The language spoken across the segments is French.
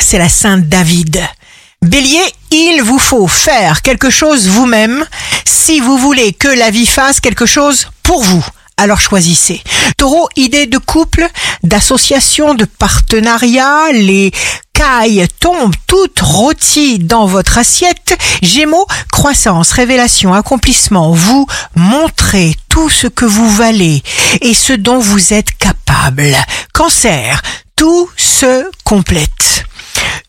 c'est la Sainte David. Bélier, il vous faut faire quelque chose vous-même si vous voulez que la vie fasse quelque chose pour vous. Alors choisissez. Taureau, idée de couple, d'association, de partenariat, les cailles tombent toutes rôties dans votre assiette. Gémeaux, croissance, révélation, accomplissement. Vous montrez tout ce que vous valez et ce dont vous êtes capable. Cancer, tout se complète.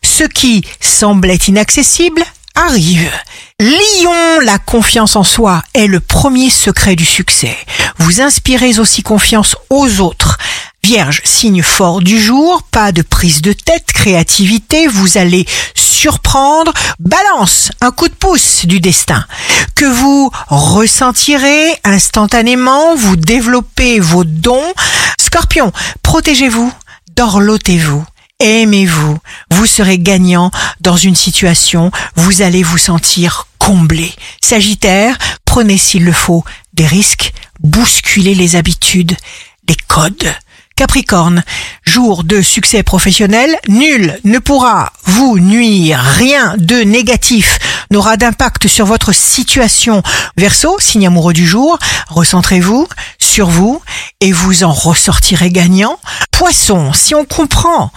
Ce qui semblait inaccessible arrive. Lion, la confiance en soi est le premier secret du succès. Vous inspirez aussi confiance aux autres. Vierge, signe fort du jour, pas de prise de tête, créativité, vous allez surprendre. Balance, un coup de pouce du destin que vous ressentirez instantanément, vous développez vos dons. Scorpion, protégez-vous, dorlotez-vous. Aimez-vous, vous serez gagnant dans une situation, vous allez vous sentir comblé. Sagittaire, prenez s'il le faut des risques, bousculez les habitudes, les codes. Capricorne, jour de succès professionnel, nul ne pourra vous nuire, rien de négatif n'aura d'impact sur votre situation. Verseau, signe amoureux du jour, recentrez-vous sur vous et vous en ressortirez gagnant. Poisson, si on comprend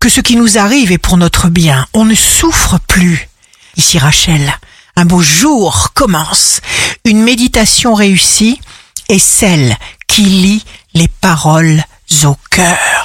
que ce qui nous arrive est pour notre bien, on ne souffre plus. Ici Rachel, un beau jour commence. Une méditation réussie est celle qui lit les paroles au cœur.